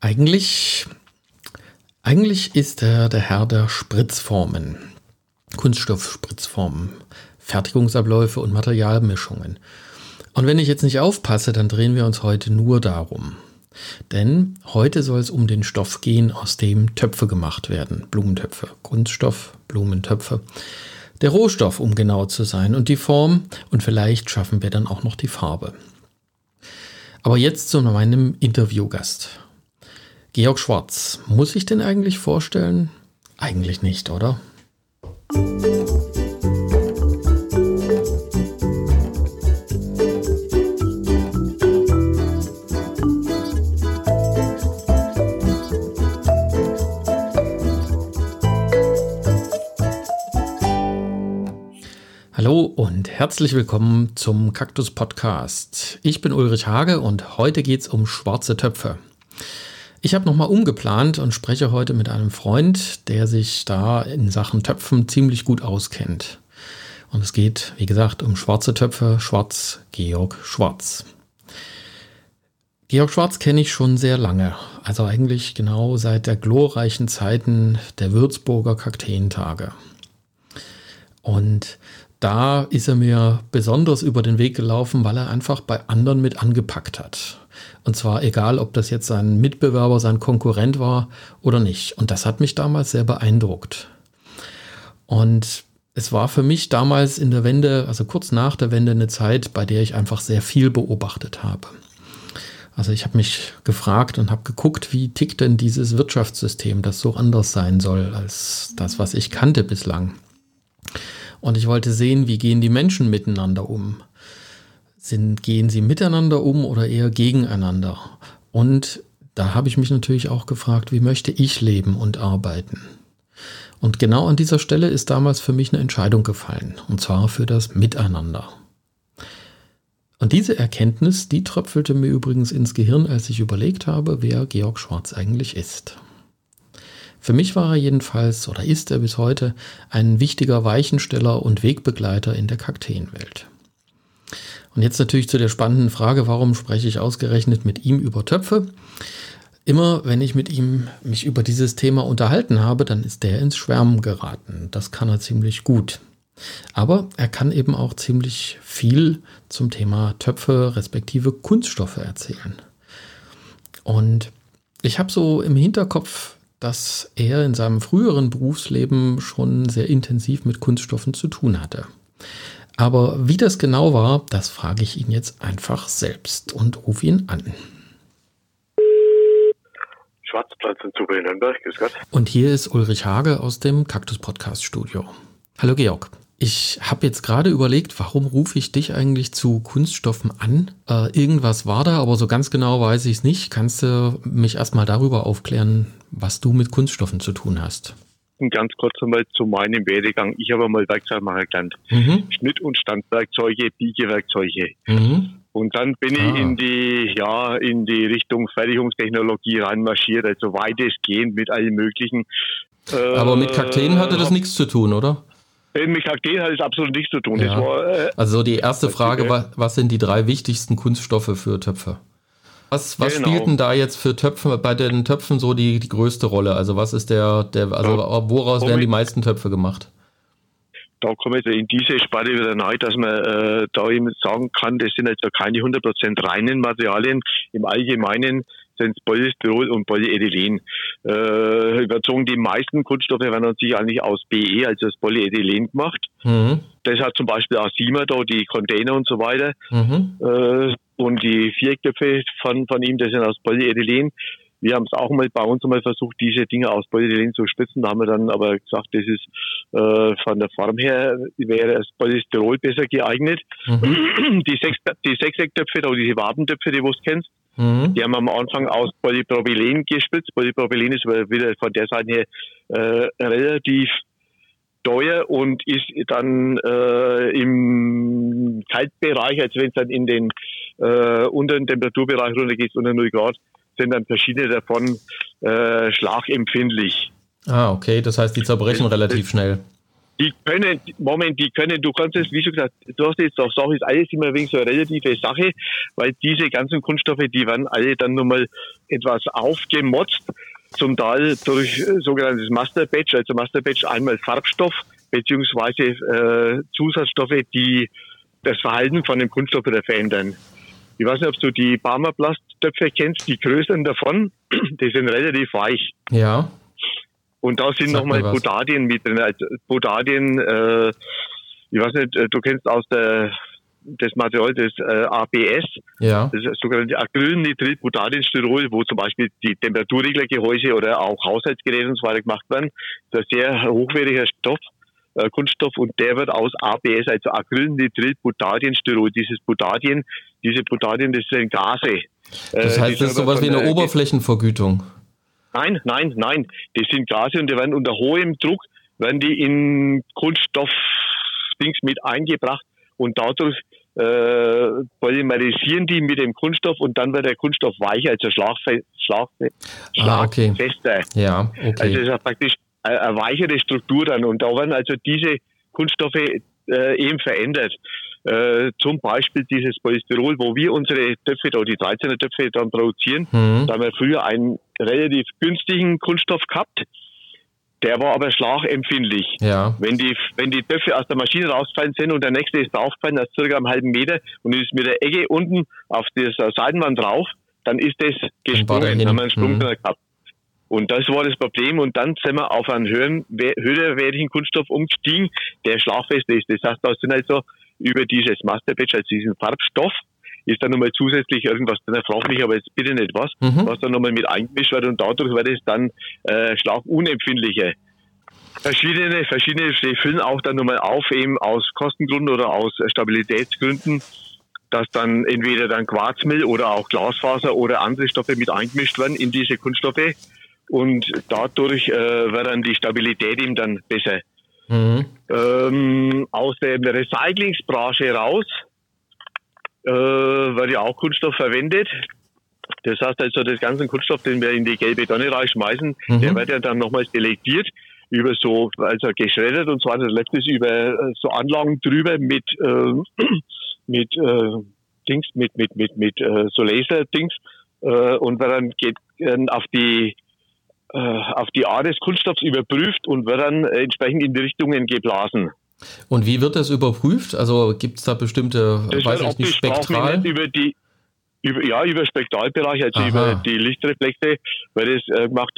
Eigentlich, eigentlich ist er der Herr der Spritzformen, Kunststoffspritzformen, Fertigungsabläufe und Materialmischungen. Und wenn ich jetzt nicht aufpasse, dann drehen wir uns heute nur darum. Denn heute soll es um den Stoff gehen, aus dem Töpfe gemacht werden. Blumentöpfe, Kunststoff, Blumentöpfe. Der Rohstoff, um genau zu sein, und die Form. Und vielleicht schaffen wir dann auch noch die Farbe. Aber jetzt zu meinem Interviewgast. Georg Schwarz. Muss ich den eigentlich vorstellen? Eigentlich nicht, oder? Hallo und herzlich willkommen zum Kaktus Podcast. Ich bin Ulrich Hage und heute geht es um schwarze Töpfe. Ich habe nochmal umgeplant und spreche heute mit einem Freund, der sich da in Sachen Töpfen ziemlich gut auskennt. Und es geht, wie gesagt, um schwarze Töpfe, Schwarz, Georg Schwarz. Georg Schwarz kenne ich schon sehr lange, also eigentlich genau seit der glorreichen Zeiten der Würzburger Kakteentage. Und da ist er mir besonders über den Weg gelaufen, weil er einfach bei anderen mit angepackt hat. Und zwar egal, ob das jetzt sein Mitbewerber, sein Konkurrent war oder nicht. Und das hat mich damals sehr beeindruckt. Und es war für mich damals in der Wende, also kurz nach der Wende, eine Zeit, bei der ich einfach sehr viel beobachtet habe. Also ich habe mich gefragt und habe geguckt, wie tickt denn dieses Wirtschaftssystem, das so anders sein soll als das, was ich kannte bislang. Und ich wollte sehen, wie gehen die Menschen miteinander um. Sind, gehen sie miteinander um oder eher gegeneinander? Und da habe ich mich natürlich auch gefragt, wie möchte ich leben und arbeiten? Und genau an dieser Stelle ist damals für mich eine Entscheidung gefallen, und zwar für das Miteinander. Und diese Erkenntnis, die tröpfelte mir übrigens ins Gehirn, als ich überlegt habe, wer Georg Schwarz eigentlich ist. Für mich war er jedenfalls oder ist er bis heute ein wichtiger Weichensteller und Wegbegleiter in der Kakteenwelt. Und jetzt natürlich zu der spannenden Frage, warum spreche ich ausgerechnet mit ihm über Töpfe? Immer wenn ich mit ihm mich über dieses Thema unterhalten habe, dann ist der ins Schwärmen geraten. Das kann er ziemlich gut. Aber er kann eben auch ziemlich viel zum Thema Töpfe respektive Kunststoffe erzählen. Und ich habe so im Hinterkopf dass er in seinem früheren Berufsleben schon sehr intensiv mit Kunststoffen zu tun hatte. Aber wie das genau war, das frage ich ihn jetzt einfach selbst und rufe ihn an. Schwarzplatz in Zube in Nürnberg, grüß Gott. Und hier ist Ulrich Hage aus dem Kaktus Podcast Studio. Hallo Georg. Ich habe jetzt gerade überlegt, warum rufe ich dich eigentlich zu Kunststoffen an? Äh, irgendwas war da, aber so ganz genau weiß ich es nicht. Kannst du mich erstmal darüber aufklären, was du mit Kunststoffen zu tun hast? Ganz kurz einmal zu meinem Werdegang. Ich habe mal Werkzeugmacher gelernt. Mhm. Schnitt- und Standwerkzeuge, Biegewerkzeuge. Mhm. Und dann bin ah. ich in die, ja, in die Richtung Fertigungstechnologie reinmarschiert, also weitestgehend mit allen möglichen. Äh, Aber mit Kakteen hatte das nichts zu tun, oder? Mit Kakteen hat es absolut nichts zu tun. Ja. War, äh, also die erste Frage, was, was sind die drei wichtigsten Kunststoffe für Töpfe? Was, was genau. spielt denn da jetzt für Töpfe, bei den Töpfen so die, die größte Rolle? Also was ist der, der also ja. woraus werden die meisten Töpfe gemacht? Da komme ich in diese Spanne wieder rein, dass man äh, da eben sagen kann, das sind also keine 100% reinen Materialien. Im Allgemeinen sind es Polystyrol und Polyethylen. Äh, überzogen die meisten Kunststoffe werden sich eigentlich aus BE, also das Polyethylen gemacht. Mhm. Das hat zum Beispiel auch Sima da, die Container und so weiter. Mhm. Äh, und die Vierköpfe von, von ihm, das sind aus Polyethylen. Wir haben es auch mal bei uns mal versucht, diese Dinge aus Polyethylen zu spitzen. Da haben wir dann aber gesagt, das ist äh, von der Form her wäre das Polystyrol besser geeignet. Mhm. Die, sechs, die Sechsecktöpfe oder diese Wabentöpfe, die du kennst, mhm. die haben wir am Anfang aus Polypropylen gespitzt. Polypropylen ist wieder von der Seite her äh, relativ teuer und ist dann äh, im Kaltbereich, als wenn es dann in den äh, unteren Temperaturbereich runtergeht, unter 0 Grad, sind dann verschiedene davon äh, schlagempfindlich. Ah, okay, das heißt, die zerbrechen das, relativ das, schnell. Die können, Moment, die können, du kannst es, wie schon gesagt, du hast jetzt auch Sache, ist alles immer wegen so eine relative Sache, weil diese ganzen Kunststoffe, die werden alle dann nochmal etwas aufgemotzt, zum Teil durch sogenanntes Master Batch, also Master Batch einmal Farbstoff, beziehungsweise äh, Zusatzstoffe, die das Verhalten von dem Kunststoff wieder verändern. Ich weiß nicht, ob du die Barmerplasttöpfe kennst, die größeren davon, die sind relativ weich. Ja. Und da sind nochmal Potadien mit drin. Also Potadien, äh, ich weiß nicht, äh, du kennst aus der das Material des äh, ABS, ja. das ist sogenannte Acrylnitrit-Butadienstyrol, wo zum Beispiel die Temperaturreglergehäuse oder auch Haushaltsgeräte und so weiter gemacht werden. Das ist ein sehr hochwertiger Stoff, äh, Kunststoff und der wird aus ABS, also Acrylnitrit-Butadienstyrol, dieses Butadien, diese Butadien, das sind Gase. Das äh, heißt, das ist sowas wie eine äh, Oberflächenvergütung. Nein, nein, nein. Das sind Gase und die werden unter hohem Druck, werden die in Kunststoff-Dings mit eingebracht und dadurch äh, polymerisieren die mit dem Kunststoff und dann wird der Kunststoff weicher, also schlagfe schlagfe ah, okay. schlagfester. Ja, okay. Also es ist praktisch eine weichere Struktur dann und da werden also diese Kunststoffe äh, eben verändert. Äh, zum Beispiel dieses Polystyrol, wo wir unsere Töpfe, da die 13er Töpfe dann produzieren, mhm. da haben wir früher einen relativ günstigen Kunststoff gehabt, der war aber schlagempfindlich. Ja. Wenn die, wenn die Töpfe aus der Maschine rausgefallen sind und der nächste ist draufgefallen, das ist circa einen halben Meter und ist mit der Ecke unten auf dieser Seitenwand drauf, dann ist das gesprungen, dann haben wir einen Sprung mhm. gehabt. Und das war das Problem. Und dann sind wir auf einen höheren, höherwertigen Kunststoff umgestiegen, der schlagfest ist. Das heißt, da sind also über dieses Masterbatch, also diesen Farbstoff, ist dann nochmal zusätzlich irgendwas drin, frag mich aber jetzt bitte nicht was, mhm. was dann nochmal mit eingemischt wird und dadurch wird es dann äh, schlagunempfindlicher. Verschiedene, verschiedene füllen auch dann nochmal auf, eben aus Kostengründen oder aus Stabilitätsgründen, dass dann entweder dann Quarzmehl oder auch Glasfaser oder andere Stoffe mit eingemischt werden in diese Kunststoffe und dadurch äh, wird dann die Stabilität eben dann besser. Mhm. Ähm, aus der Recyclingsbranche raus äh, wird ja auch Kunststoff verwendet. Das heißt also, das ganze Kunststoff, den wir in die gelbe Tonne reinschmeißen, mhm. der wird ja dann nochmals selektiert über so, also geschreddert und zwar das letzte über äh, so Anlagen drüber mit, äh, mit äh, Dings, mit, mit, mit, mit äh, so Laser-Dings äh, und wird dann geht äh, auf die äh, auf die Art des Kunststoffs überprüft und wird dann entsprechend in die Richtungen geblasen. Und wie wird das überprüft? Also gibt es da bestimmte, das weiß ich nicht, spektral? Über die, über, ja, über Spektralbereich, also Aha. über die Lichtreflexe, weil das äh, macht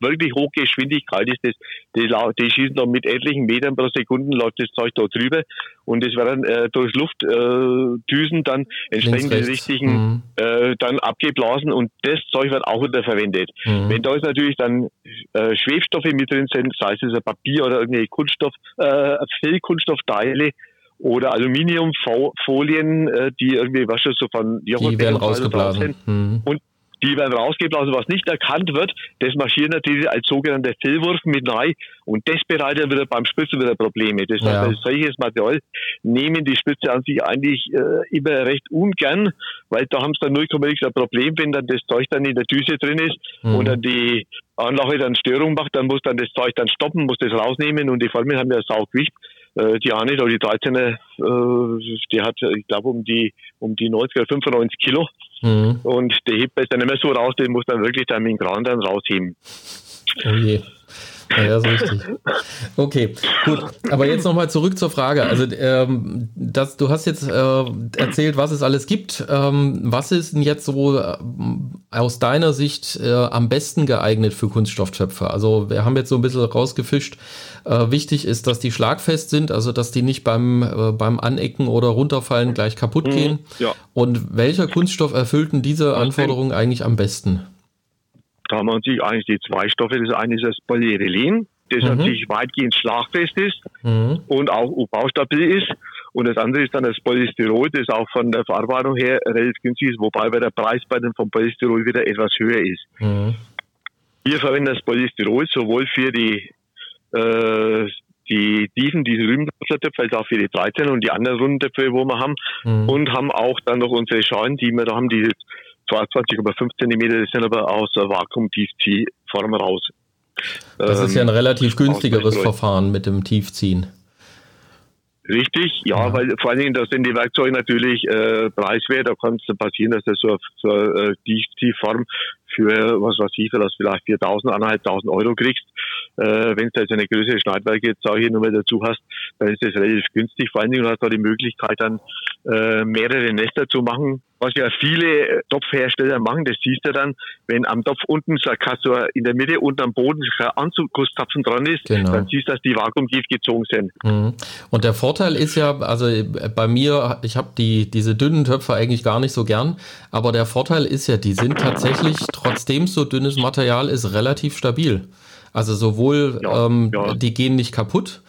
wirklich Hochgeschwindigkeit ist das. Die, die schießen dann mit etlichen Metern pro Sekunde läuft das Zeug da drüber und das werden äh, durch Luftdüsen äh, dann entsprechend die richtigen mhm. äh, dann abgeblasen und das Zeug wird auch wieder verwendet. Mhm. Wenn da ist natürlich dann äh, Schwebstoffe mit drin sind, sei es ein Papier oder irgendwelche Kunststoff, äh, Fehlkunststoffteile, oder Aluminiumfolien, äh, die irgendwie, was so von Joghurt die werden rausgeblasen. Mhm. Und die werden rausgeblasen. Was nicht erkannt wird, das marschiert natürlich als sogenannter Fillwurf mit rein und das bereitet wieder beim Spritzen wieder Probleme. Das heißt, ja. solches Material nehmen die Spitze an sich eigentlich äh, immer recht ungern, weil da haben sie dann 0,x ein Problem, wenn dann das Zeug dann in der Düse drin ist mhm. und dann die Anlage dann Störung macht, dann muss dann das Zeug dann stoppen, muss das rausnehmen und die Formeln haben ja Saugewicht. Äh, die eine, die 13er, äh, die hat, ich glaube, um die, um die 90 oder 95 Kilo. Mhm. Und der hebt es dann nicht mehr so raus, den muss dann wirklich dann mit dem Kran dann rausheben. Oh je. Ja, so richtig. Okay, gut. Aber jetzt nochmal zurück zur Frage. Also, ähm, das, du hast jetzt äh, erzählt, was es alles gibt. Ähm, was ist denn jetzt so äh, aus deiner Sicht äh, am besten geeignet für Kunststofftöpfe? Also, wir haben jetzt so ein bisschen rausgefischt. Äh, wichtig ist, dass die schlagfest sind, also dass die nicht beim, äh, beim Anecken oder runterfallen gleich kaputt mhm, gehen. Ja. Und welcher Kunststoff erfüllt denn diese Anforderungen eigentlich am besten? Da haben wir uns eigentlich die zwei Stoffe. Das eine ist das Polyethylen, das mhm. natürlich weitgehend schlagfest ist mhm. und auch UV-stabil ist. Und das andere ist dann das Polystyrol, das auch von der Verarbeitung her relativ günstig ist, wobei der Preis bei dem vom Polystyrol wieder etwas höher ist. Mhm. Wir verwenden das Polystyrol sowohl für die äh, die Tiefen, diese Rübentöpfe, als auch für die 13 und die anderen Rundentöpfe, wo wir haben. Mhm. Und haben auch dann noch unsere Schalen, die wir da haben, diese 22,5 Zentimeter, das sind aber aus der Vakuumtiefziehform raus. Das ähm, ist ja ein ähm, relativ günstigeres Verfahren mit dem Tiefziehen. Richtig, ja, ja, weil vor allen Dingen, da sind die Werkzeuge natürlich äh, preiswert. Da kann es passieren, dass du so, so eine äh, Tiefform für, was weiß ich, vielleicht 4.000, 1.500 Euro kriegst. Äh, Wenn du jetzt eine größere Schneidwerke jetzt auch hier nochmal dazu hast, dann ist das relativ günstig. Vor allen Dingen hast du die Möglichkeit, dann äh, mehrere Nester zu machen was ja viele Topfhersteller machen, das siehst du dann, wenn am Topf unten so ein in der Mitte unten am Boden ein Anzugstapfen dran ist, genau. dann siehst du, dass die vakuumtief gezogen sind. Mhm. Und der Vorteil ist ja, also bei mir, ich habe die, diese dünnen Töpfe eigentlich gar nicht so gern, aber der Vorteil ist ja, die sind tatsächlich, trotzdem so dünnes Material ist, relativ stabil. Also sowohl ja, ähm, ja. die gehen nicht kaputt,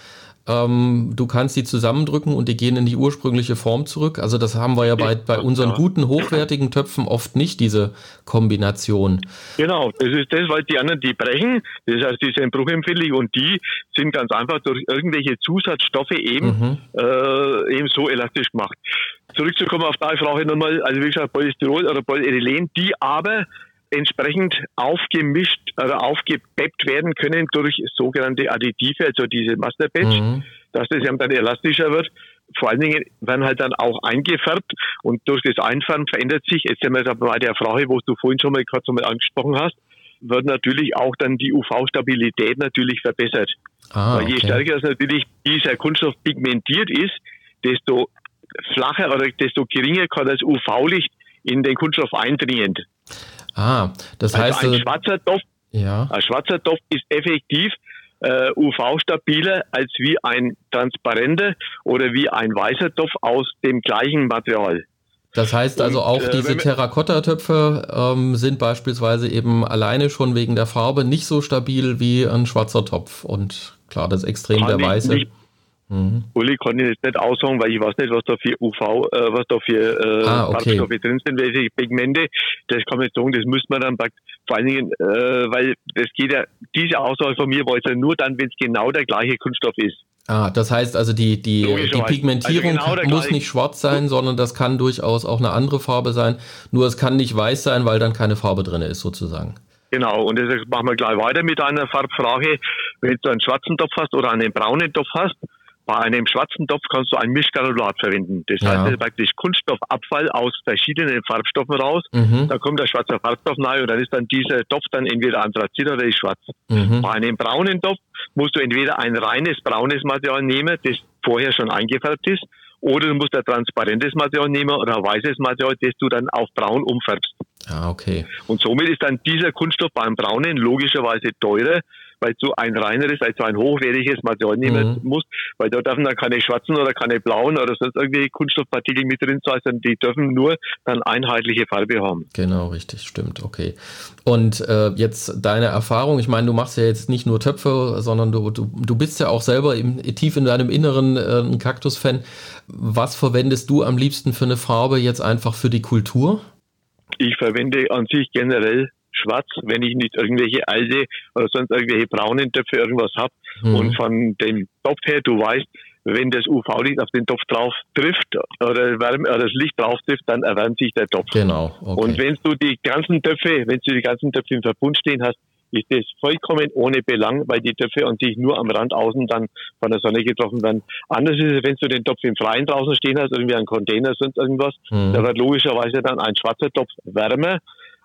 ähm, du kannst die zusammendrücken und die gehen in die ursprüngliche Form zurück. Also das haben wir ja bei, bei unseren guten, hochwertigen Töpfen oft nicht, diese Kombination. Genau, das ist das, weil die anderen, die brechen, das heißt, die sind bruchempfindlich und die sind ganz einfach durch irgendwelche Zusatzstoffe eben, mhm. äh, eben so elastisch gemacht. Zurückzukommen auf deine Frage nochmal, also wie gesagt, Polystyrol oder Polyethylen, die aber entsprechend aufgemischt oder aufgepeppt werden können durch sogenannte Additive, also diese Masterbatch, mhm. dass das dann elastischer wird. Vor allen Dingen werden halt dann auch eingefärbt und durch das Einfärben verändert sich, jetzt sind wir bei der Frage, wo du vorhin schon mal kurz mal angesprochen hast, wird natürlich auch dann die UV-Stabilität natürlich verbessert. Ah, Weil je stärker das natürlich dieser Kunststoff pigmentiert ist, desto flacher oder desto geringer kann das UV-Licht in den Kunststoff eindringen. Ah, das also heißt. Ein schwarzer Topf, ja. ein schwarzer Topf ist effektiv äh, UV-stabiler als wie ein transparenter oder wie ein weißer Topf aus dem gleichen Material. Das heißt also auch äh, diese Terrakotta-Töpfe ähm, sind beispielsweise eben alleine schon wegen der Farbe nicht so stabil wie ein schwarzer Topf. Und klar, das Extrem der weiße. Nicht, Mhm. Uli kann ich jetzt nicht aussagen, weil ich weiß nicht, was da für UV, äh, was da für äh, ah, okay. Farbstoffe drin sind, welche Pigmente. Das kann man nicht sagen, das müsste man dann vor allen Dingen, äh, weil das geht ja, diese Aussage von mir war jetzt ja nur dann, wenn es genau der gleiche Kunststoff ist. Ah, das heißt also, die, die, die Pigmentierung also genau muss nicht schwarz sein, sondern das kann durchaus auch eine andere Farbe sein. Nur es kann nicht weiß sein, weil dann keine Farbe drin ist, sozusagen. Genau, und deshalb machen wir gleich weiter mit einer Farbfrage. Wenn du einen schwarzen Topf hast oder einen braunen Topf hast, bei einem schwarzen Topf kannst du ein Mischgranulat verwenden. Das ja. heißt praktisch Kunststoffabfall aus verschiedenen Farbstoffen raus. Mhm. Da kommt der schwarze Farbstoff rein und dann ist dann dieser Topf dann entweder Anthrazit oder ist schwarz. Mhm. Bei einem braunen Topf musst du entweder ein reines braunes Material nehmen, das vorher schon eingefärbt ist, oder du musst ein transparentes Material nehmen oder ein weißes Material, das du dann auf braun umfärbst. Ah, okay. Und somit ist dann dieser Kunststoff beim braunen logischerweise teurer, weil du ein reineres, also ein hochwertiges Material nehmen mhm. musst, weil da dürfen dann keine schwarzen oder keine blauen oder sonst irgendwie Kunststoffpartikel mit drin sein, sondern die dürfen nur dann einheitliche Farbe haben. Genau, richtig, stimmt, okay. Und äh, jetzt deine Erfahrung, ich meine, du machst ja jetzt nicht nur Töpfe, sondern du, du, du bist ja auch selber im, tief in deinem Inneren äh, ein Kaktus-Fan. Was verwendest du am liebsten für eine Farbe jetzt einfach für die Kultur? Ich verwende an sich generell schwarz, wenn ich nicht irgendwelche alte oder sonst irgendwelche braunen Töpfe irgendwas habe. Mhm. Und von dem Topf her, du weißt, wenn das UV-Licht auf den Topf drauf trifft oder, Wärme, oder das Licht drauf trifft, dann erwärmt sich der Topf. Genau. Okay. Und wenn du die ganzen Töpfe, wenn du die ganzen Töpfe im Verbund stehen hast, ist das vollkommen ohne Belang, weil die Töpfe an sich nur am Rand außen dann von der Sonne getroffen werden. Anders ist es, wenn du den Topf im Freien draußen stehen hast, irgendwie ein Container, sonst irgendwas, mhm. da wird logischerweise dann ein schwarzer Topf wärmer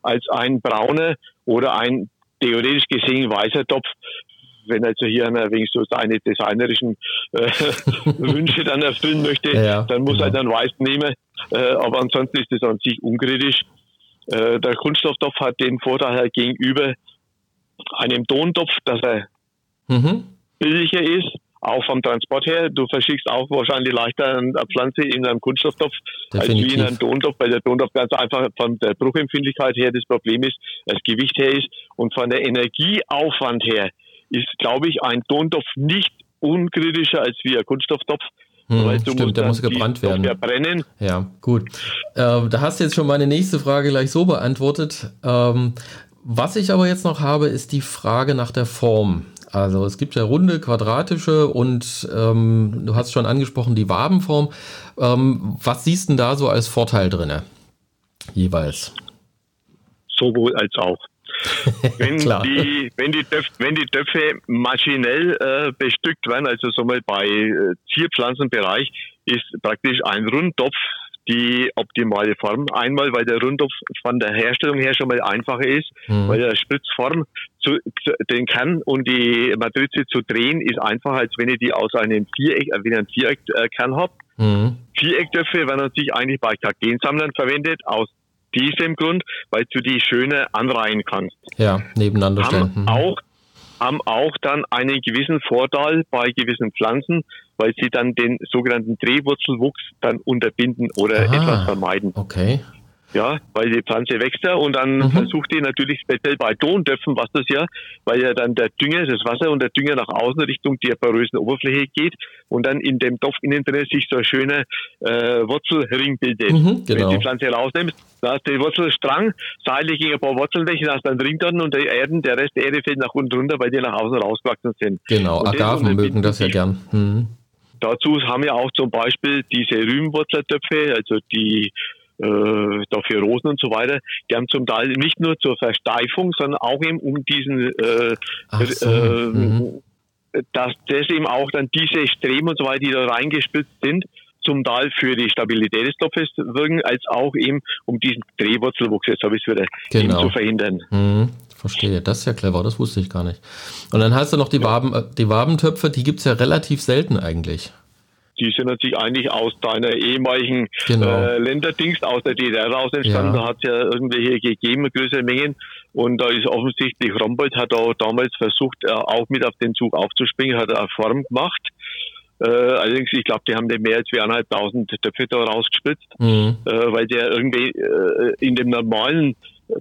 als ein brauner oder ein theoretisch gesehen weißer Topf. Wenn also hier einer wenigstens seine designerischen äh, Wünsche dann erfüllen möchte, ja, dann muss genau. er dann weiß nehmen. Äh, aber ansonsten ist das an sich unkritisch. Äh, der Kunststofftopf hat den Vorteil gegenüber einem Tontopf, dass er mhm. billiger ist, auch vom Transport her. Du verschickst auch wahrscheinlich leichter eine Pflanze in einem Kunststofftopf Definitiv. als wie in einem Tontopf, weil der Tontopf ganz einfach von der Bruchempfindlichkeit her das Problem ist, das Gewicht her ist und von der Energieaufwand her ist, glaube ich, ein Tontopf nicht unkritischer als wie ein Kunststofftopf. Hm, stimmt, der muss gebrannt werden. Brennen. Ja, gut. Äh, da hast du jetzt schon meine nächste Frage gleich so beantwortet. Ähm, was ich aber jetzt noch habe, ist die Frage nach der Form. Also es gibt ja runde, quadratische und ähm, du hast schon angesprochen die Wabenform. Ähm, was siehst du denn da so als Vorteil drin? Jeweils. Sowohl als auch. wenn, die, wenn, die Töpfe, wenn die Töpfe maschinell äh, bestückt werden, also so mal bei äh, Zierpflanzenbereich, ist praktisch ein Rundtopf die optimale Form. Einmal, weil der Rundtopf von der Herstellung her schon mal einfacher ist, mhm. weil der Spritzform zu, zu, den Kern und die Matrize zu drehen ist einfacher, als wenn ich die aus einem Viereck, äh, wie ein Viereckkern habe. Mhm. Vierecktöpfe werden sich eigentlich bei Kagensammlern verwendet, aus diesem Grund, weil du die schöner anreihen kannst. Ja, nebeneinander haben stellen. Mhm. Auch, haben auch dann einen gewissen Vorteil bei gewissen Pflanzen, weil sie dann den sogenannten Drehwurzelwuchs dann unterbinden oder Aha, etwas vermeiden. Okay. Ja, weil die Pflanze wächst ja und dann mhm. versucht die natürlich speziell bei Tondöpfen, was das ja, weil ja dann der Dünger, das Wasser und der Dünger nach außen Richtung der porösen Oberfläche geht und dann in dem Topf innen drin sich so ein schöner äh, Wurzelring bildet. Mhm, genau. Wenn du die Pflanze rausnimmst, da hast du den Wurzelstrang, seitlich gegen ein paar Wurzelflächen, hast dann Ring drin und der Erden, der Rest der Erde fällt nach unten runter, weil die nach außen rausgewachsen sind. Genau, Agaven mögen das ja gern. Mhm. Dazu haben wir auch zum Beispiel diese Rübenwurzeltöpfe, also die äh, dafür Rosen und so weiter, die haben zum Teil nicht nur zur Versteifung, sondern auch eben um diesen, äh, so. äh, mhm. dass das eben auch dann diese Streben und so weiter, die da reingespitzt sind, zum Teil für die Stabilität des Topfes wirken, als auch eben um diesen Drehwurzelwuchs, jetzt habe ich es wieder, genau. zu verhindern. Mhm verstehe. Das ist ja clever, das wusste ich gar nicht. Und dann hast du noch die. Waben, äh, die Wabentöpfe, die gibt es ja relativ selten eigentlich. Die sind natürlich eigentlich aus deiner ehemaligen genau. äh, Länderdings aus der DDR raus entstanden. Ja. Da hat es ja irgendwelche gegeben, größere Mengen. Und da ist offensichtlich Rombold hat auch damals versucht, äh, auch mit auf den Zug aufzuspringen, hat eine Form gemacht. Äh, allerdings, ich glaube, die haben den mehr als viereinhalbtausend Töpfe da rausgespritzt, mhm. äh, weil der irgendwie äh, in dem normalen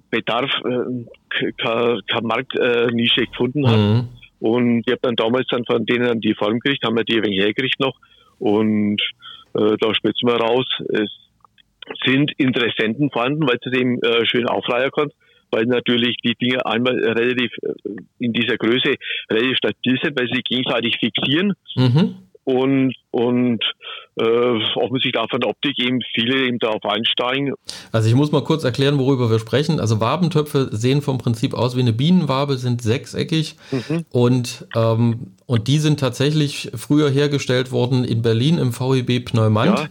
Bedarf äh, keine, Marktnische gefunden hat. Mhm. Und ich habe dann damals dann von denen die Form gekriegt, haben wir die wenig hergekriegt noch. Und äh, da spitzen wir raus. Es sind Interessenten vorhanden, weil du eben äh, schön aufleiern kannst, weil natürlich die Dinge einmal relativ äh, in dieser Größe relativ stabil sind, weil sie gegenseitig fixieren. Mhm und, und äh, offensichtlich auch von der Optik eben viele eben darauf einsteigen. Also ich muss mal kurz erklären, worüber wir sprechen. Also Wabentöpfe sehen vom Prinzip aus wie eine Bienenwabe, sind sechseckig mhm. und, ähm, und die sind tatsächlich früher hergestellt worden in Berlin im VEB Pneumant. Ja.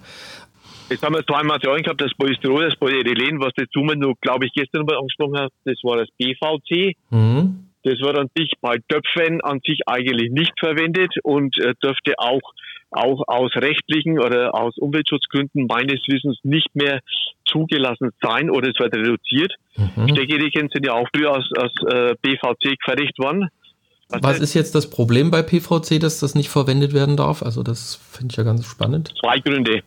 Jetzt haben wir zwei Materialien gehabt, das Polystyrol, das Polyethylen, was der nur, glaube ich, gestern mal angesprochen hat, das war das BVC. Mhm. Das wird an sich bei Töpfen an sich eigentlich nicht verwendet und äh, dürfte auch, auch aus rechtlichen oder aus Umweltschutzgründen meines Wissens nicht mehr zugelassen sein oder es wird reduziert. Mhm. Steckerichen sind ja auch früher aus, aus äh, BVC gefertigt worden. Was, Was ist jetzt das Problem bei PVC, dass das nicht verwendet werden darf? Also das finde ich ja ganz spannend. Zwei Gründe.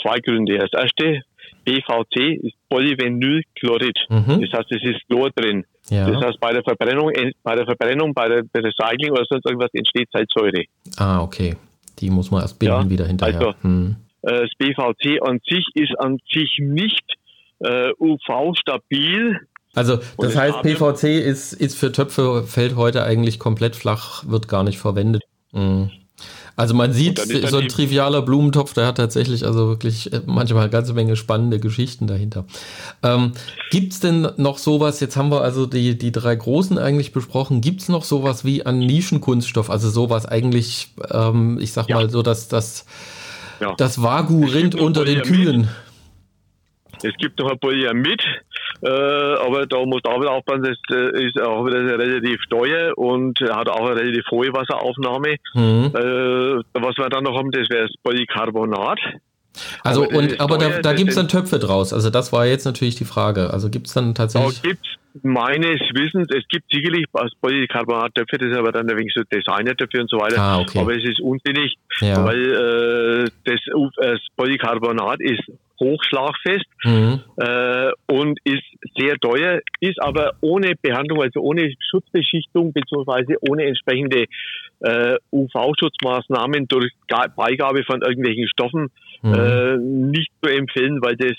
Zwei Gründe. Das erste, PVC ist Polyvinylchlorid. Mhm. Das heißt, es ist Chlor drin. Ja. Das heißt, bei der Verbrennung, bei der Verbrennung, bei der Recycling oder sonst irgendwas entsteht Salzsäure. Ah, okay. Die muss man erst binden ja, wieder hinterher. Also, hm. Äh, das BVC an sich ist an sich nicht äh, UV-stabil. Also das heißt, PVC ist, ist für Töpfe, fällt heute eigentlich komplett flach, wird gar nicht verwendet. Mhm. Also man sieht, so ein trivialer Blumentopf, der hat tatsächlich also wirklich äh, manchmal eine ganze Menge spannende Geschichten dahinter. Ähm, gibt es denn noch sowas, jetzt haben wir also die, die drei großen eigentlich besprochen, gibt es noch sowas wie an Nischenkunststoff, also sowas eigentlich, ähm, ich sag ja. mal so, dass das, ja. das Wagyu-Rind unter den Kühen. Es gibt noch ein äh, aber da muss auch wieder aufpassen, das äh, ist auch wieder relativ teuer und hat auch eine relativ hohe Wasseraufnahme. Mhm. Äh, was wir dann noch haben, das wäre das Polycarbonat. Also aber und aber da, da gibt es dann Töpfe draus. Also das war jetzt natürlich die Frage. Also gibt es dann tatsächlich. Da gibt meines Wissens, es gibt sicherlich Polycarbonat-Töpfe, das ist aber dann ein wenig so Designer-Töpfe und so weiter. Ah, okay. Aber es ist unsinnig, ja. weil äh, das, das Polycarbonat ist hochschlagfest mhm. äh, und ist sehr teuer, ist aber ohne Behandlung, also ohne Schutzbeschichtung beziehungsweise ohne entsprechende äh, UV-Schutzmaßnahmen durch Beigabe von irgendwelchen Stoffen mhm. äh, nicht zu empfehlen, weil das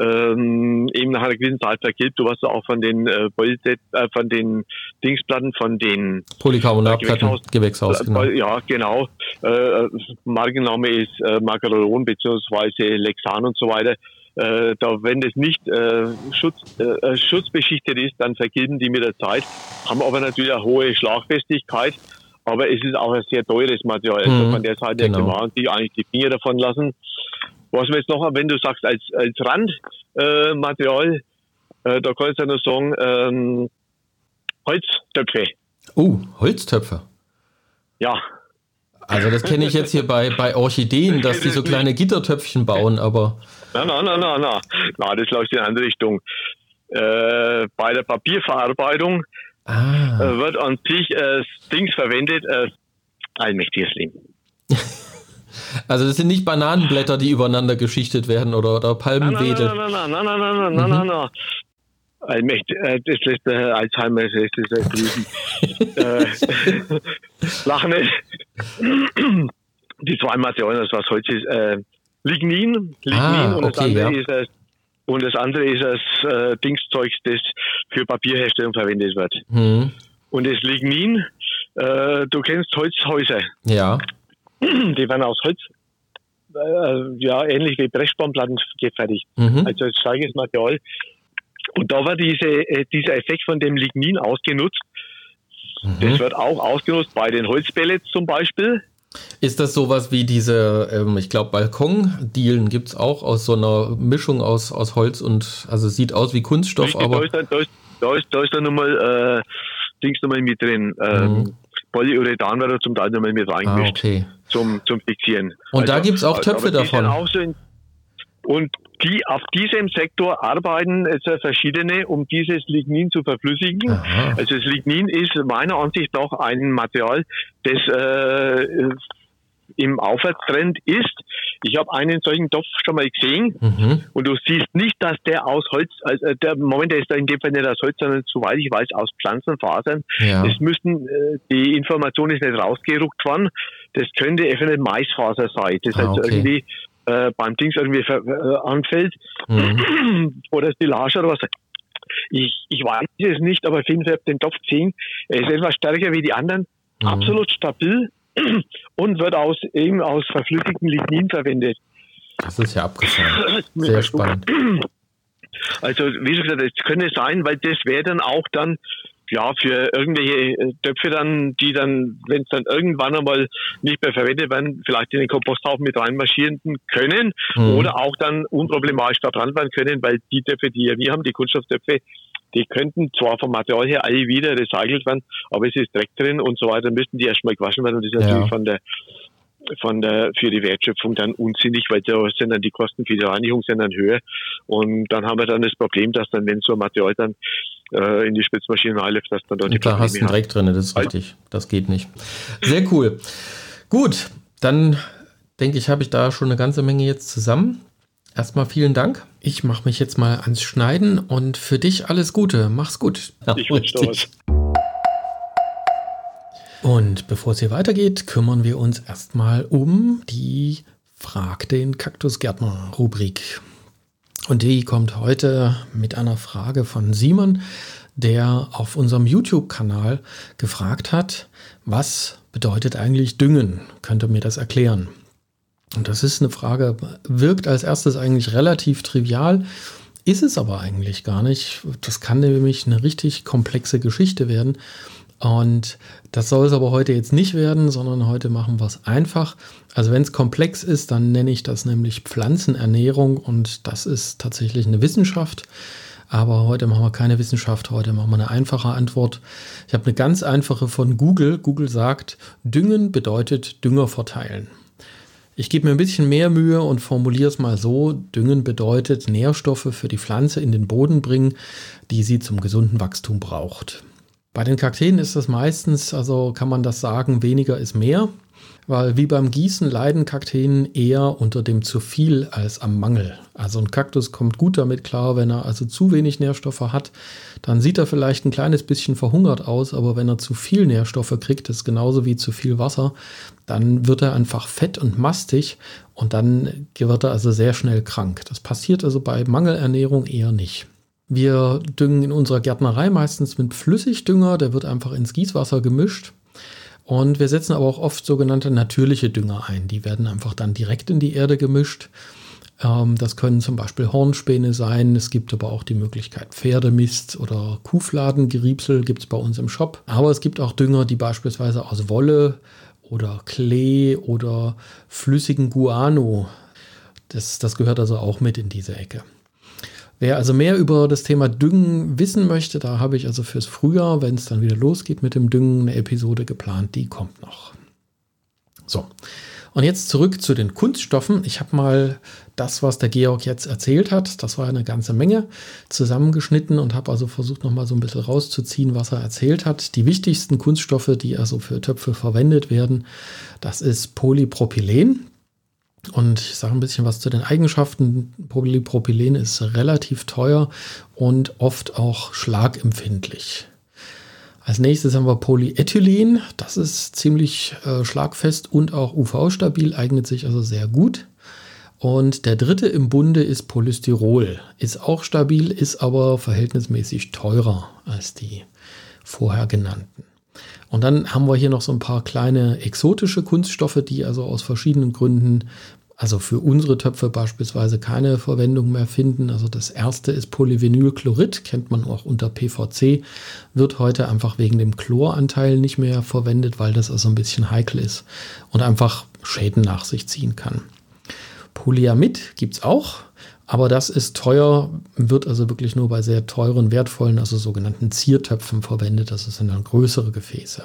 ähm, eben nach einer gewissen Zeit vergilbt. Du hast auch von den äh, äh, von den Dingsplatten, von den Polycarbonatplatten, Gewächshaus, Gewächshaus genau. Ja, genau. Äh, Markenname ist äh, Macaron beziehungsweise Lexan und so weiter. Äh, da, wenn es nicht äh, Schutz, äh, schutzbeschichtet ist, dann vergilben die mit der Zeit, haben aber natürlich eine hohe Schlagfestigkeit. Aber es ist auch ein sehr teures Material. Also mhm, von der Seite genau. kann man sich eigentlich die Finger davon lassen. Was wir jetzt noch haben, wenn du sagst, als, als Randmaterial, äh, da kann ich ja nur sagen, ähm, Holztöpfe. Oh, Holztöpfe. Ja. Also das kenne ich jetzt hier bei, bei Orchideen, dass die so kleine Gittertöpfchen bauen, aber. Nein, nein, nein, nein, nein. Na, das läuft in eine andere Richtung. Äh, bei der Papierverarbeitung ah. äh, wird an sich äh, Dings verwendet, äh, allmächtiges Leben. Also das sind nicht Bananenblätter, die übereinander geschichtet werden oder, oder Palmenwedel. Nein, nein, nein, nein, nein, nein, nein, nein, nein, Allmächtig, äh, das lässt der Herr Alzheimer das lässt grüßen. äh, Lachen nicht. Die zwei Materialien, das was heute ist, äh, Lignin, Lignin ah, und, das andere ja. ist das, und das andere ist das äh, Dingszeug, das für Papierherstellung verwendet wird. Mhm. Und das Lignin, äh, du kennst Holzhäuser. Ja. Die werden aus Holz, äh, ja, ähnlich wie Brechbaumplatten gefertigt. Mhm. Also als starkes Material. Und da war diese, äh, dieser Effekt von dem Lignin ausgenutzt. Mhm. Das wird auch ausgenutzt bei den Holzpellets zum Beispiel. Ist das sowas wie diese, ähm, ich glaube, Balkondielen gibt es auch aus so einer Mischung aus, aus Holz und, also sieht aus wie Kunststoff, Richtig, aber. Da ist, da ist, da ist, da ist dann nochmal, äh, Dings nochmal mit drin. Ähm, mhm. Polyurethan wird da zum Teil nochmal mit reingemischt. Ah, okay. Zum, zum Fixieren. Und also, da gibt es auch Töpfe davon. So in, und die auf diesem Sektor arbeiten jetzt verschiedene, um dieses Lignin zu verflüssigen. Aha. Also das Lignin ist meiner Ansicht nach ein Material, das äh, im Aufwärtstrend ist. Ich habe einen solchen Topf schon mal gesehen mhm. und du siehst nicht, dass der aus Holz, also der Moment, der ist da in dem Fall nicht aus Holz, sondern soweit ich weiß, aus Pflanzenfasern. Ja. Es müssten, äh, die Information ist nicht rausgeruckt worden. Das könnte eventuell Maisfaser sein. Das ah, also okay. irgendwie äh, beim Dings irgendwie äh, anfällt mhm. oder Silage oder was. Ich, ich weiß es nicht, aber auf jeden Fall den Topf gesehen. Er ist etwas stärker wie die anderen, mhm. absolut stabil und wird aus, eben aus verflüssigten Lignin verwendet. Das ist ja abgefahren. Sehr spannend. Also, wie gesagt, es könnte sein, weil das wäre dann auch dann ja, für irgendwelche äh, Töpfe dann, die dann, wenn es dann irgendwann einmal nicht mehr verwendet werden, vielleicht in den Komposthaufen mit reinmarschieren können mhm. oder auch dann unproblematisch verbrannt werden können, weil die Töpfe, die wir haben, die Kunststofftöpfe, die könnten zwar vom Material her alle wieder recycelt werden, aber es ist Dreck drin und so weiter, müssten die erstmal gewaschen werden und das ist ja. natürlich von der von der, für die Wertschöpfung dann unsinnig, weil da sind dann die Kosten für die Reinigung sind dann höher. Und dann haben wir dann das Problem, dass dann, wenn so ein Material dann äh, in die Spitzmaschine reinläuft, dass dann dort die Da hast du Dreck drin, das ist richtig. Das geht nicht. Sehr cool. Gut, dann denke ich, habe ich da schon eine ganze Menge jetzt zusammen. Erstmal vielen Dank. Ich mache mich jetzt mal ans Schneiden und für dich alles Gute. Mach's gut. Ich wünsche dir was. Und bevor es hier weitergeht, kümmern wir uns erstmal um die Frag den Kaktusgärtner Rubrik. Und die kommt heute mit einer Frage von Simon, der auf unserem YouTube-Kanal gefragt hat, was bedeutet eigentlich Düngen? Könnte mir das erklären? Und das ist eine Frage, wirkt als erstes eigentlich relativ trivial, ist es aber eigentlich gar nicht. Das kann nämlich eine richtig komplexe Geschichte werden. Und das soll es aber heute jetzt nicht werden, sondern heute machen wir es einfach. Also wenn es komplex ist, dann nenne ich das nämlich Pflanzenernährung und das ist tatsächlich eine Wissenschaft. Aber heute machen wir keine Wissenschaft, heute machen wir eine einfache Antwort. Ich habe eine ganz einfache von Google. Google sagt, Düngen bedeutet Dünger verteilen. Ich gebe mir ein bisschen mehr Mühe und formuliere es mal so. Düngen bedeutet Nährstoffe für die Pflanze in den Boden bringen, die sie zum gesunden Wachstum braucht. Bei den Kakteen ist das meistens, also kann man das sagen, weniger ist mehr, weil wie beim Gießen leiden Kakteen eher unter dem zu viel als am Mangel. Also ein Kaktus kommt gut damit klar, wenn er also zu wenig Nährstoffe hat, dann sieht er vielleicht ein kleines bisschen verhungert aus, aber wenn er zu viel Nährstoffe kriegt, ist genauso wie zu viel Wasser, dann wird er einfach fett und mastig und dann wird er also sehr schnell krank. Das passiert also bei Mangelernährung eher nicht. Wir düngen in unserer Gärtnerei meistens mit Flüssigdünger, der wird einfach ins Gießwasser gemischt. Und wir setzen aber auch oft sogenannte natürliche Dünger ein. Die werden einfach dann direkt in die Erde gemischt. Ähm, das können zum Beispiel Hornspäne sein. Es gibt aber auch die Möglichkeit Pferdemist oder Kuhfladengeriebsel gibt es bei uns im Shop. Aber es gibt auch Dünger, die beispielsweise aus Wolle oder Klee oder flüssigen Guano. Das, das gehört also auch mit in diese Ecke. Wer also mehr über das Thema Düngen wissen möchte, da habe ich also fürs Frühjahr, wenn es dann wieder losgeht mit dem Düngen, eine Episode geplant, die kommt noch. So, und jetzt zurück zu den Kunststoffen. Ich habe mal das, was der Georg jetzt erzählt hat, das war eine ganze Menge, zusammengeschnitten und habe also versucht, nochmal so ein bisschen rauszuziehen, was er erzählt hat. Die wichtigsten Kunststoffe, die also für Töpfe verwendet werden, das ist Polypropylen. Und ich sage ein bisschen was zu den Eigenschaften. Polypropylen ist relativ teuer und oft auch schlagempfindlich. Als nächstes haben wir Polyethylen. Das ist ziemlich äh, schlagfest und auch UV-stabil, eignet sich also sehr gut. Und der dritte im Bunde ist Polystyrol. Ist auch stabil, ist aber verhältnismäßig teurer als die vorher genannten. Und dann haben wir hier noch so ein paar kleine exotische Kunststoffe, die also aus verschiedenen Gründen, also für unsere Töpfe beispielsweise keine Verwendung mehr finden. Also das erste ist Polyvinylchlorid, kennt man auch unter PVC, wird heute einfach wegen dem Chloranteil nicht mehr verwendet, weil das also ein bisschen heikel ist und einfach Schäden nach sich ziehen kann. Polyamid gibt es auch, aber das ist teuer, wird also wirklich nur bei sehr teuren, wertvollen, also sogenannten Ziertöpfen verwendet. Das sind dann größere Gefäße.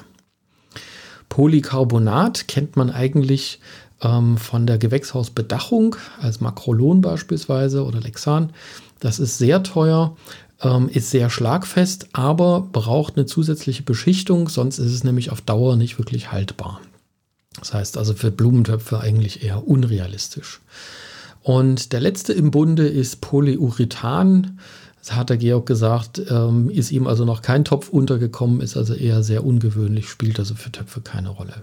Polycarbonat kennt man eigentlich ähm, von der Gewächshausbedachung als Makrolon beispielsweise oder Lexan. Das ist sehr teuer, ähm, ist sehr schlagfest, aber braucht eine zusätzliche Beschichtung, sonst ist es nämlich auf Dauer nicht wirklich haltbar. Das heißt also für Blumentöpfe eigentlich eher unrealistisch. Und der letzte im Bunde ist Polyurethan. Das hat der Georg gesagt, ähm, ist ihm also noch kein Topf untergekommen, ist also eher sehr ungewöhnlich, spielt also für Töpfe keine Rolle.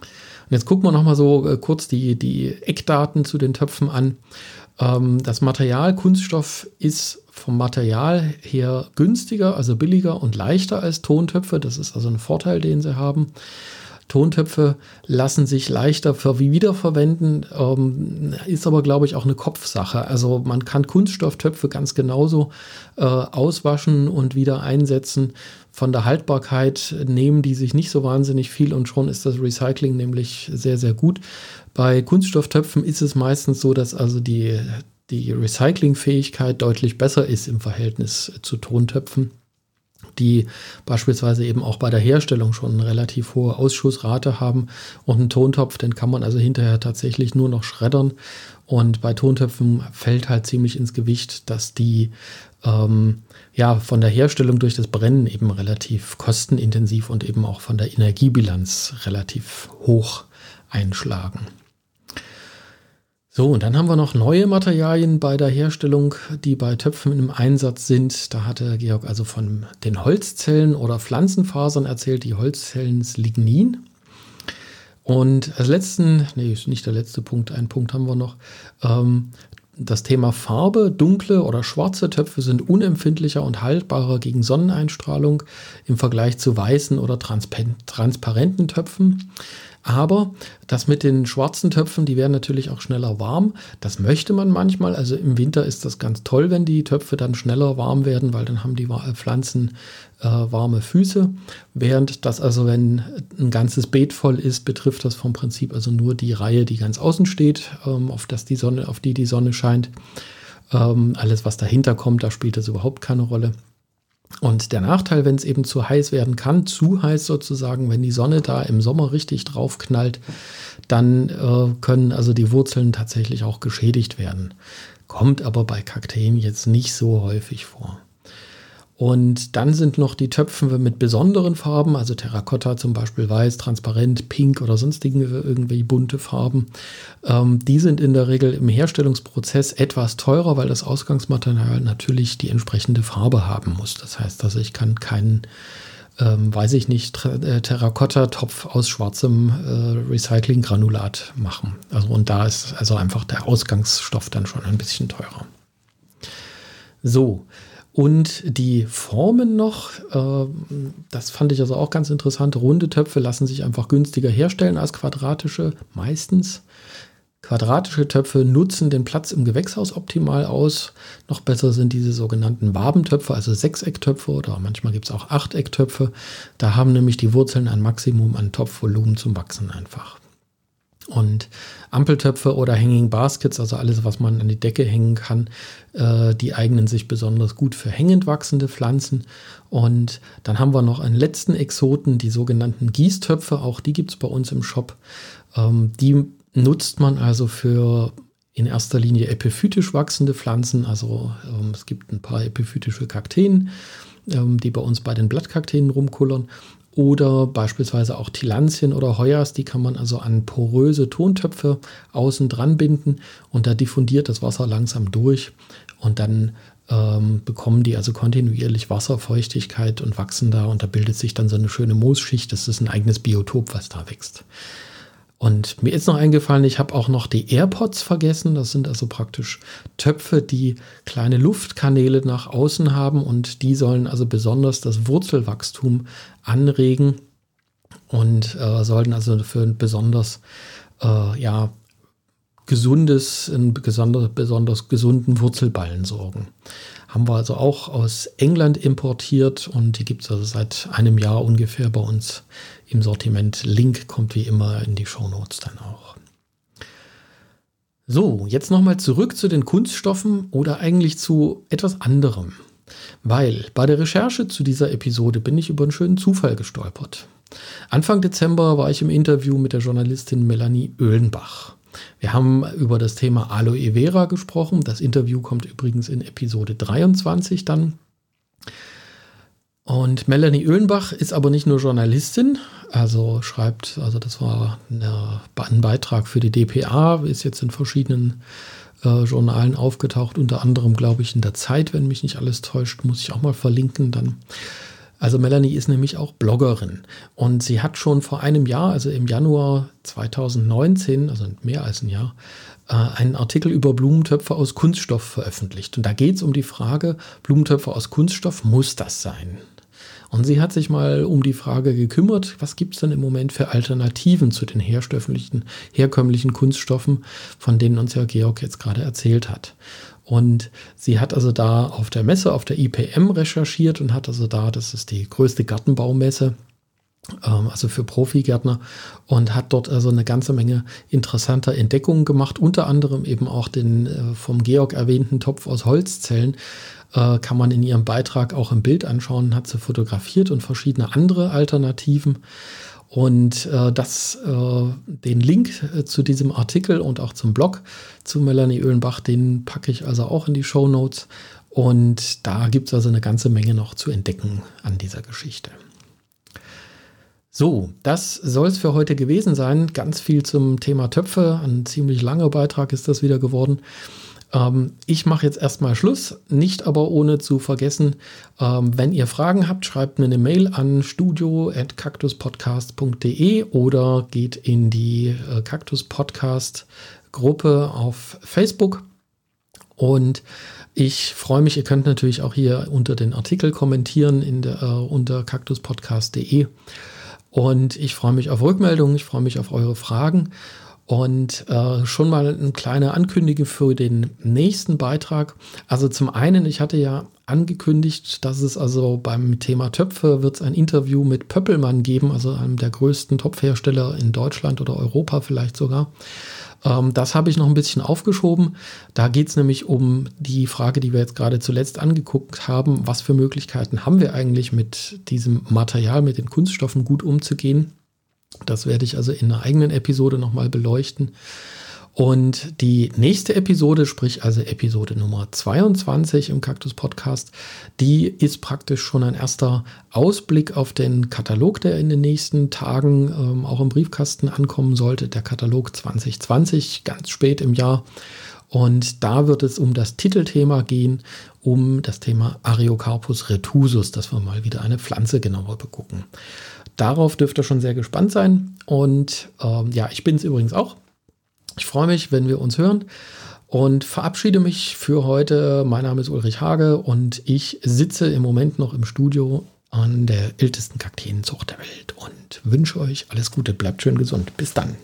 Und jetzt gucken wir nochmal so äh, kurz die, die Eckdaten zu den Töpfen an. Ähm, das Material Kunststoff ist vom Material her günstiger, also billiger und leichter als Tontöpfe. Das ist also ein Vorteil, den sie haben. Tontöpfe lassen sich leichter für wiederverwenden, ähm, ist aber, glaube ich, auch eine Kopfsache. Also man kann Kunststofftöpfe ganz genauso äh, auswaschen und wieder einsetzen. Von der Haltbarkeit nehmen die sich nicht so wahnsinnig viel und schon ist das Recycling nämlich sehr, sehr gut. Bei Kunststofftöpfen ist es meistens so, dass also die, die Recyclingfähigkeit deutlich besser ist im Verhältnis zu Tontöpfen die beispielsweise eben auch bei der Herstellung schon eine relativ hohe Ausschussrate haben. Und einen Tontopf, den kann man also hinterher tatsächlich nur noch schreddern. Und bei Tontöpfen fällt halt ziemlich ins Gewicht, dass die ähm, ja von der Herstellung durch das Brennen eben relativ kostenintensiv und eben auch von der Energiebilanz relativ hoch einschlagen. So, und dann haben wir noch neue Materialien bei der Herstellung, die bei Töpfen im Einsatz sind. Da hatte Georg also von den Holzzellen oder Pflanzenfasern erzählt. Die Holzzellen ist Lignin. Und als letzten, nee, ist nicht der letzte Punkt, einen Punkt haben wir noch. Ähm, das Thema Farbe, dunkle oder schwarze Töpfe sind unempfindlicher und haltbarer gegen Sonneneinstrahlung im Vergleich zu weißen oder transparenten Töpfen. Aber das mit den schwarzen Töpfen, die werden natürlich auch schneller warm. Das möchte man manchmal. Also im Winter ist das ganz toll, wenn die Töpfe dann schneller warm werden, weil dann haben die Pflanzen äh, warme Füße. Während das also, wenn ein ganzes Beet voll ist, betrifft das vom Prinzip also nur die Reihe, die ganz außen steht, ähm, auf, das die Sonne, auf die die Sonne scheint. Ähm, alles, was dahinter kommt, da spielt das überhaupt keine Rolle. Und der Nachteil, wenn es eben zu heiß werden kann, zu heiß sozusagen, wenn die Sonne da im Sommer richtig drauf knallt, dann äh, können also die Wurzeln tatsächlich auch geschädigt werden. Kommt aber bei Kakteen jetzt nicht so häufig vor. Und dann sind noch die Töpfe mit besonderen Farben, also Terrakotta zum Beispiel weiß, transparent, pink oder sonstige irgendwie bunte Farben. Ähm, die sind in der Regel im Herstellungsprozess etwas teurer, weil das Ausgangsmaterial natürlich die entsprechende Farbe haben muss. Das heißt also, ich kann keinen, ähm, weiß ich nicht, äh, Terrakotta-Topf aus schwarzem äh, Recycling-Granulat machen. Also und da ist also einfach der Ausgangsstoff dann schon ein bisschen teurer. So, und die Formen noch, äh, das fand ich also auch ganz interessant. Runde Töpfe lassen sich einfach günstiger herstellen als quadratische, meistens. Quadratische Töpfe nutzen den Platz im Gewächshaus optimal aus. Noch besser sind diese sogenannten Wabentöpfe, also Sechsecktöpfe oder manchmal gibt es auch Achtecktöpfe. Da haben nämlich die Wurzeln ein Maximum an Topfvolumen zum Wachsen einfach. Und Ampeltöpfe oder Hanging Baskets, also alles, was man an die Decke hängen kann, äh, die eignen sich besonders gut für hängend wachsende Pflanzen. Und dann haben wir noch einen letzten Exoten, die sogenannten Gießtöpfe. Auch die gibt es bei uns im Shop. Ähm, die nutzt man also für in erster Linie epiphytisch wachsende Pflanzen. Also ähm, es gibt ein paar epiphytische Kakteen, ähm, die bei uns bei den Blattkakteen rumkullern. Oder beispielsweise auch Tillandien oder Heuers, die kann man also an poröse Tontöpfe außen dran binden und da diffundiert das Wasser langsam durch und dann ähm, bekommen die also kontinuierlich Wasserfeuchtigkeit und wachsen da und da bildet sich dann so eine schöne Moosschicht. Das ist ein eigenes Biotop, was da wächst. Und mir ist noch eingefallen, ich habe auch noch die AirPods vergessen. Das sind also praktisch Töpfe, die kleine Luftkanäle nach außen haben und die sollen also besonders das Wurzelwachstum anregen und äh, sollten also für ein besonders äh, ja, gesundes, einen besonders, besonders gesunden Wurzelballen sorgen. Haben wir also auch aus England importiert und die gibt es also seit einem Jahr ungefähr bei uns im Sortiment. Link kommt wie immer in die Show Notes dann auch. So, jetzt nochmal zurück zu den Kunststoffen oder eigentlich zu etwas anderem. Weil bei der Recherche zu dieser Episode bin ich über einen schönen Zufall gestolpert. Anfang Dezember war ich im Interview mit der Journalistin Melanie Oehlenbach. Wir haben über das Thema Aloe Vera gesprochen. Das Interview kommt übrigens in Episode 23 dann. Und Melanie Oehlenbach ist aber nicht nur Journalistin, also schreibt, also das war ein Beitrag für die DPA, ist jetzt in verschiedenen äh, Journalen aufgetaucht, unter anderem, glaube ich, in der Zeit, wenn mich nicht alles täuscht, muss ich auch mal verlinken dann. Also Melanie ist nämlich auch Bloggerin und sie hat schon vor einem Jahr, also im Januar 2019, also mehr als ein Jahr, äh, einen Artikel über Blumentöpfe aus Kunststoff veröffentlicht. Und da geht es um die Frage, Blumentöpfe aus Kunststoff, muss das sein? Und sie hat sich mal um die Frage gekümmert, was gibt es denn im Moment für Alternativen zu den herkömmlichen, Kunststoffen, von denen uns ja Georg jetzt gerade erzählt hat. Und sie hat also da auf der Messe, auf der IPM recherchiert und hat also da, das ist die größte Gartenbaumesse, also für Profigärtner, und hat dort also eine ganze Menge interessanter Entdeckungen gemacht, unter anderem eben auch den äh, vom Georg erwähnten Topf aus Holzzellen. Äh, kann man in ihrem Beitrag auch im Bild anschauen, hat sie fotografiert und verschiedene andere Alternativen. Und äh, das, äh, den Link äh, zu diesem Artikel und auch zum Blog zu Melanie Öhlenbach, den packe ich also auch in die Show Notes. Und da gibt es also eine ganze Menge noch zu entdecken an dieser Geschichte. So, das soll es für heute gewesen sein. Ganz viel zum Thema Töpfe. Ein ziemlich langer Beitrag ist das wieder geworden. Ähm, ich mache jetzt erstmal Schluss, nicht aber ohne zu vergessen, ähm, wenn ihr Fragen habt, schreibt mir eine Mail an studio.cactuspodcast.de oder geht in die äh, Cactus Podcast Gruppe auf Facebook. Und ich freue mich, ihr könnt natürlich auch hier unter den Artikel kommentieren in der, äh, unter cactuspodcast.de. Und ich freue mich auf Rückmeldungen, ich freue mich auf eure Fragen. Und äh, schon mal eine kleine Ankündigung für den nächsten Beitrag. Also zum einen, ich hatte ja angekündigt, dass es also beim Thema Töpfe wird es ein Interview mit Pöppelmann geben, also einem der größten Topfhersteller in Deutschland oder Europa vielleicht sogar. Ähm, das habe ich noch ein bisschen aufgeschoben. Da geht es nämlich um die Frage, die wir jetzt gerade zuletzt angeguckt haben. Was für Möglichkeiten haben wir eigentlich mit diesem Material, mit den Kunststoffen gut umzugehen? Das werde ich also in einer eigenen Episode nochmal beleuchten. Und die nächste Episode, sprich also Episode Nummer 22 im Kaktus Podcast, die ist praktisch schon ein erster Ausblick auf den Katalog, der in den nächsten Tagen ähm, auch im Briefkasten ankommen sollte. Der Katalog 2020, ganz spät im Jahr. Und da wird es um das Titelthema gehen, um das Thema Ariocarpus retusus, dass wir mal wieder eine Pflanze genauer begucken. Darauf dürft ihr schon sehr gespannt sein. Und ähm, ja, ich bin es übrigens auch. Ich freue mich, wenn wir uns hören und verabschiede mich für heute. Mein Name ist Ulrich Hage und ich sitze im Moment noch im Studio an der ältesten Kakteenzucht der Welt und wünsche euch alles Gute. Bleibt schön gesund. Bis dann.